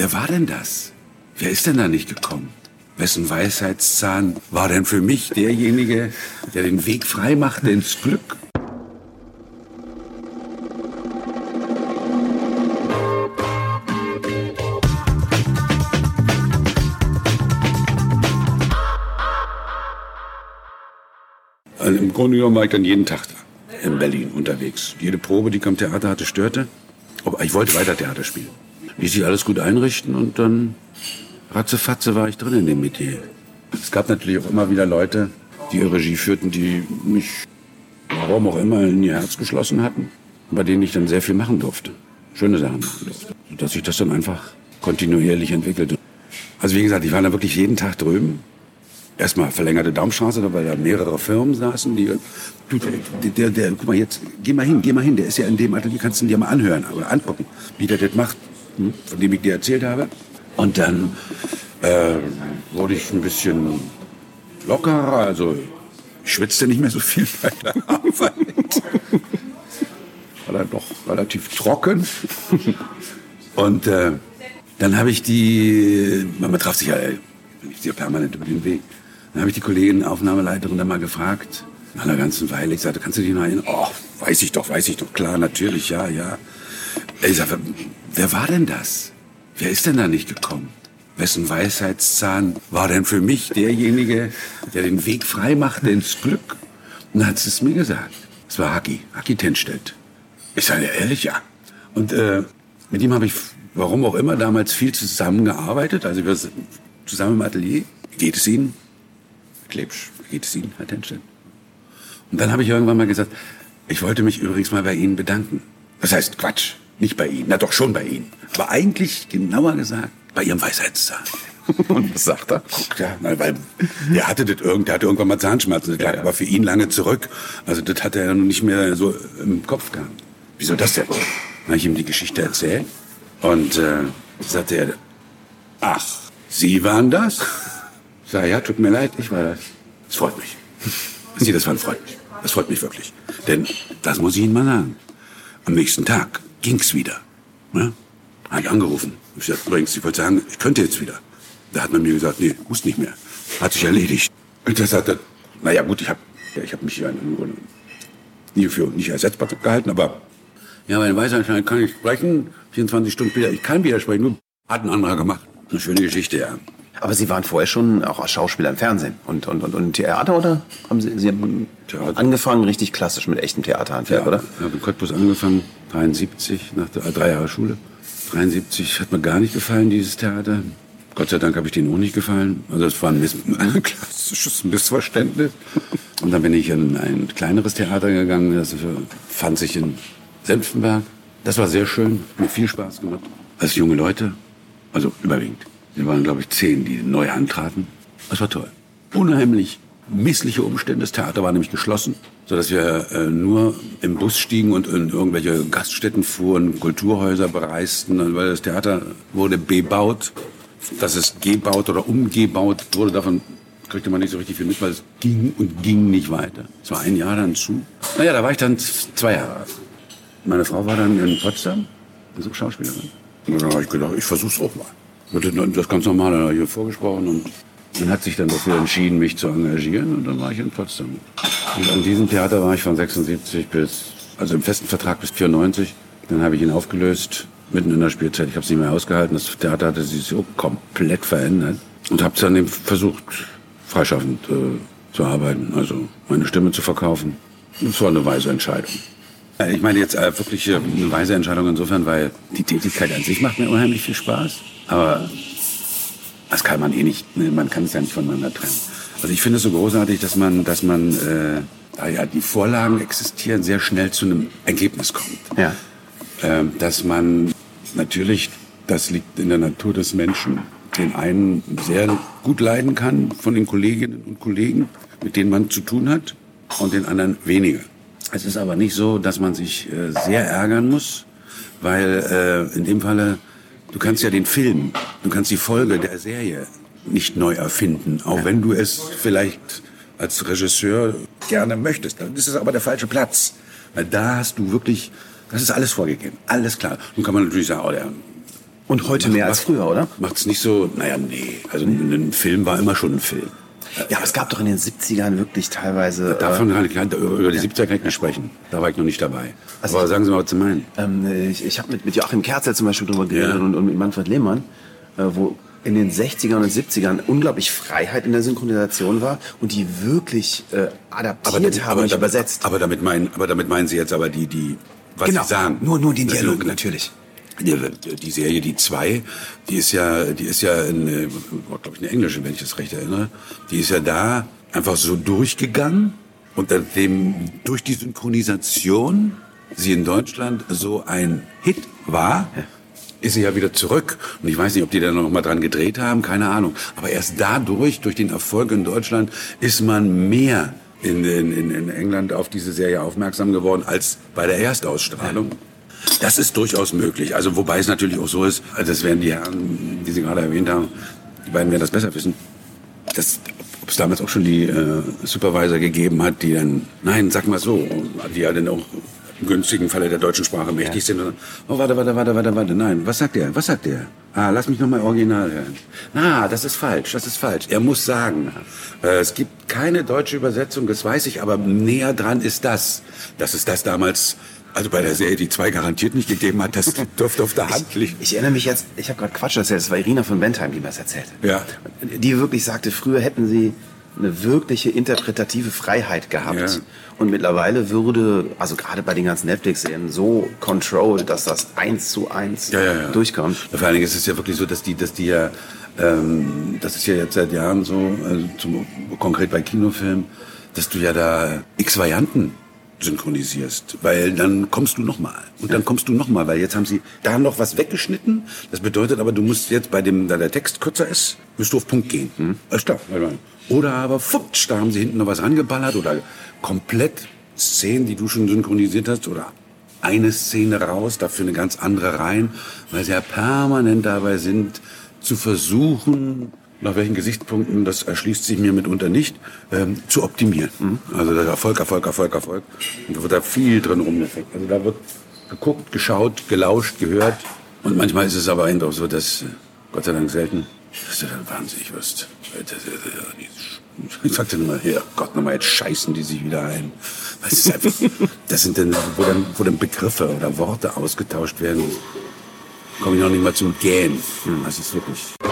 wer war denn das? Wer ist denn da nicht gekommen? Wessen Weisheitszahn war denn für mich derjenige, der den Weg frei machte ins Glück? Also Im Grunde genommen war ich dann jeden Tag da in Berlin unterwegs. Jede Probe, die ich am Theater hatte, störte. Aber ich wollte weiter Theater spielen. Ließ sich alles gut einrichten und dann ratzefatze war ich drin in dem Metier. Es gab natürlich auch immer wieder Leute, die ihre Regie führten, die mich, warum auch immer, in ihr Herz geschlossen hatten. Bei denen ich dann sehr viel machen durfte. Schöne Sachen machen durfte. Sodass sich das dann einfach kontinuierlich entwickelte. Also wie gesagt, ich war da wirklich jeden Tag drüben erstmal verlängerte Daumstraße, weil da mehrere Firmen saßen, die, du, der, der, der, guck mal jetzt, geh mal hin, geh mal hin, der ist ja in dem Atelier, kannst du dir mal anhören oder angucken, wie der das macht, von dem ich dir erzählt habe. Und dann äh, wurde ich ein bisschen lockerer, also ich schwitzte nicht mehr so viel bei der Arbeit. War dann doch relativ trocken. Und äh, dann habe ich die, man traf sich ja, ich ja permanent über den Weg. Dann habe ich die Kollegin, Aufnahmeleiterin, dann mal gefragt, nach einer ganzen Weile. Ich sagte, kannst du dich noch erinnern? Oh, weiß ich doch, weiß ich doch, klar, natürlich, ja, ja. Ich sagte, wer war denn das? Wer ist denn da nicht gekommen? Wessen Weisheitszahn war denn für mich derjenige, der den Weg frei machte ins Glück? Und dann hat sie es mir gesagt. Es war Haki, Haki Tenstedt. Ich sage, ja, ehrlich, ja. Und äh, mit ihm habe ich, warum auch immer, damals viel zusammengearbeitet. Also wir sind zusammen im Atelier. Geht es Ihnen? Klebsch, geht es Ihnen, Herr Tenstedt? Und dann habe ich irgendwann mal gesagt, ich wollte mich übrigens mal bei Ihnen bedanken. Das heißt, Quatsch, nicht bei Ihnen, na doch schon bei Ihnen. Aber eigentlich, genauer gesagt, bei Ihrem Weisheitszahn. Und was sagt er? Ja, na, weil der hatte das irgend, der hatte irgendwann mal Zahnschmerzen. Das lag aber für ihn lange zurück. Also das hat er ja noch nicht mehr so im Kopf gehabt. Wieso das denn? Dann habe ich ihm die Geschichte erzählt und äh, sagte er, ach, Sie waren das? Ich sage, ja, tut mir leid, ich war das. Das freut mich. Sie, das freut mich. Das freut mich wirklich. Denn, das muss ich Ihnen mal sagen, am nächsten Tag ging's wieder. Ne? Hat angerufen. Ich sagte, übrigens, ich wollte sagen, ich könnte jetzt wieder. Da hat man mir gesagt, nee, muss nicht mehr. Hat sich erledigt. Und das hat naja gut, ich habe ja, ich hab mich ja nie für nicht ersetzbar gehalten, aber ja, mein Weißanschein kann ich sprechen, 24 Stunden später, ich kann wieder sprechen, nur hat ein anderer gemacht. Eine schöne Geschichte, ja. Aber Sie waren vorher schon auch als Schauspieler im Fernsehen und, und, und, und Theater, oder? Haben Sie, Sie haben Theater. angefangen richtig klassisch mit echtem Theaterhandwerk, oder? Ich habe in Cottbus angefangen, 73, nach der, äh, drei Jahre Schule. 73 hat mir gar nicht gefallen, dieses Theater. Gott sei Dank habe ich denen auch nicht gefallen. Also es war ein, Miss ein klassisches Missverständnis. Und dann bin ich in ein kleineres Theater gegangen, das fand sich in Senftenberg. Das war sehr schön, mir viel Spaß gemacht. Als junge Leute, also überwiegend. Wir waren, glaube ich, zehn, die neu antraten. Das war toll. Unheimlich missliche Umstände. Das Theater war nämlich geschlossen, sodass wir äh, nur im Bus stiegen und in irgendwelche Gaststätten fuhren, Kulturhäuser bereisten, Und weil das Theater wurde bebaut. Dass es gebaut oder umgebaut wurde, davon kriegte man nicht so richtig viel mit, weil es ging und ging nicht weiter. Es war ein Jahr dann zu. Naja, da war ich dann zwei Jahre alt. Meine Frau war dann in Potsdam, also Schauspielerin. Und dann habe ich gedacht, ich versuch's auch mal. Dann Das ganz normal, hier vorgesprochen und dann hat sich dann dafür entschieden, mich zu engagieren und dann war ich in Potsdam. Und an diesem Theater war ich von 76 bis, also im festen Vertrag bis 94. Dann habe ich ihn aufgelöst, mitten in der Spielzeit. Ich habe es nicht mehr ausgehalten. Das Theater hatte sich so komplett verändert und habe dann eben versucht, freischaffend äh, zu arbeiten, also meine Stimme zu verkaufen. Das war eine weise Entscheidung. Äh, Ich meine jetzt äh, wirklich äh, eine weise Entscheidung insofern, weil die Tätigkeit an sich macht mir unheimlich viel Spaß. Aber das kann man eh nicht, ne, man kann es ja nicht voneinander trennen. Also ich finde es so großartig, dass man, dass man, äh, da ja die Vorlagen existieren, sehr schnell zu einem Ergebnis kommt. Ja. Ähm, dass man natürlich, das liegt in der Natur des Menschen, den einen sehr gut leiden kann von den Kolleginnen und Kollegen, mit denen man zu tun hat, und den anderen weniger. Es ist aber nicht so, dass man sich äh, sehr ärgern muss, weil äh, in dem Falle, du kannst ja den Film, du kannst die Folge der Serie nicht neu erfinden, auch wenn du es vielleicht als Regisseur gerne möchtest. Das ist aber der falsche Platz. Weil da hast du wirklich, das ist alles vorgegeben, alles klar. Nun kann man natürlich sagen, oh, der Und heute mehr als früher, oder? Macht's nicht so, naja, nee. Also ein Film war immer schon ein Film. Ja, aber es gab doch in den 70ern wirklich teilweise. Davon kann ich, über die 70er kann ich nicht sprechen. Da war ich noch nicht dabei. Also Aber sagen Sie mal, was Sie meinen. Ähm, ich ich habe mit, mit Joachim Kerzel zum Beispiel drüber geredet Ja. und, und mit Manfred Lehmann, äh, wo in den 60ern und 70ern unglaublich Freiheit in der Synchronisation war und die wirklich äh, adaptiert haben und übersetzt. Aber damit meinen, aber damit meinen Sie jetzt aber die, die, was genau, Sie sagen. nur, nur den Dialog natürlich. Die, die Serie, die zwei, die ist ja, die ist ja, in, äh, glaube ich, eine englische, wenn ich das recht erinnere. Die ist ja da einfach so durchgegangen und dem, durch die Synchronisation sie in Deutschland so ein Hit war, ist sie ja wieder zurück. Und ich weiß nicht, ob die da noch mal dran gedreht haben, keine Ahnung. Aber erst dadurch, durch den Erfolg in Deutschland, ist man mehr in, in, in- in England auf diese Serie aufmerksam geworden als bei der Erstausstrahlung. Das ist durchaus möglich. Also wobei es natürlich auch so ist, also das werden die Herren, die Sie gerade erwähnt haben, die beiden werden das besser wissen. Das, ob es damals auch schon die äh, Supervisor gegeben hat, die dann, nein, sag mal so, die ja dann auch im günstigen Falle der deutschen Sprache mächtig sind. Und, oh, warte, warte, warte, warte, warte, nein, was sagt er? Was sagt er? Ah, lass mich noch mal original hören. Na, das ist falsch, das ist falsch. Er muss sagen, äh, es gibt keine deutsche Übersetzung, das weiß ich, aber näher dran ist das. Das ist das damals, also bei der Serie, die zwei garantiert nicht gegeben hat, das dürfte auf der Hand liegen. Ich erinnere mich jetzt, ich habe gerade Quatsch erzählt, es war Irina von Bentheim, die mir das erzählte. Ja. Die wirklich sagte, früher hätten sie eine wirkliche interpretative Freiheit gehabt. Ja. Und mittlerweile würde, also gerade bei den ganzen Netflix-Serien, so controlled, dass das eins zu eins ja, ja. durchkommt. Vor allen Dingen ist es ja wirklich so, dass die, dass die ja, ähm, das ist ja jetzt seit Jahren so, also zum, konkret bei Kinofilmen, dass du ja da x Varianten synchronisierst, weil dann kommst du nochmal und dann kommst du nochmal, weil jetzt haben sie da noch was weggeschnitten. Das bedeutet aber, du musst jetzt bei dem, da der Text kürzer ist, musst du auf Punkt gehen. Hm? Alles klar. Oder aber futsch, da haben sie hinten noch was rangeballert oder komplett Szenen, die du schon synchronisiert hast oder eine Szene raus, dafür eine ganz andere rein, weil sie ja permanent dabei sind, zu versuchen, nach welchen Gesichtspunkten, das erschließt sich mir mitunter nicht, ähm, zu optimieren. Also der Erfolg, Erfolg, Erfolg, Erfolg. Und da wird da viel drin rumgefeckt. Also da wird geguckt, geschaut, gelauscht, gehört. Und manchmal ist es aber eben auch so, dass, äh, Gott sei Dank selten, dass du dann wahnsinnig wirst. Das, Ich sagte immer, hier, Gott, nochmal, jetzt scheißen die sich wieder ein. Das, ist einfach, das sind dann, wo dann, wo dann Begriffe oder Worte ausgetauscht werden, komme ich noch nicht mal zum Gähnen. Das ist wirklich.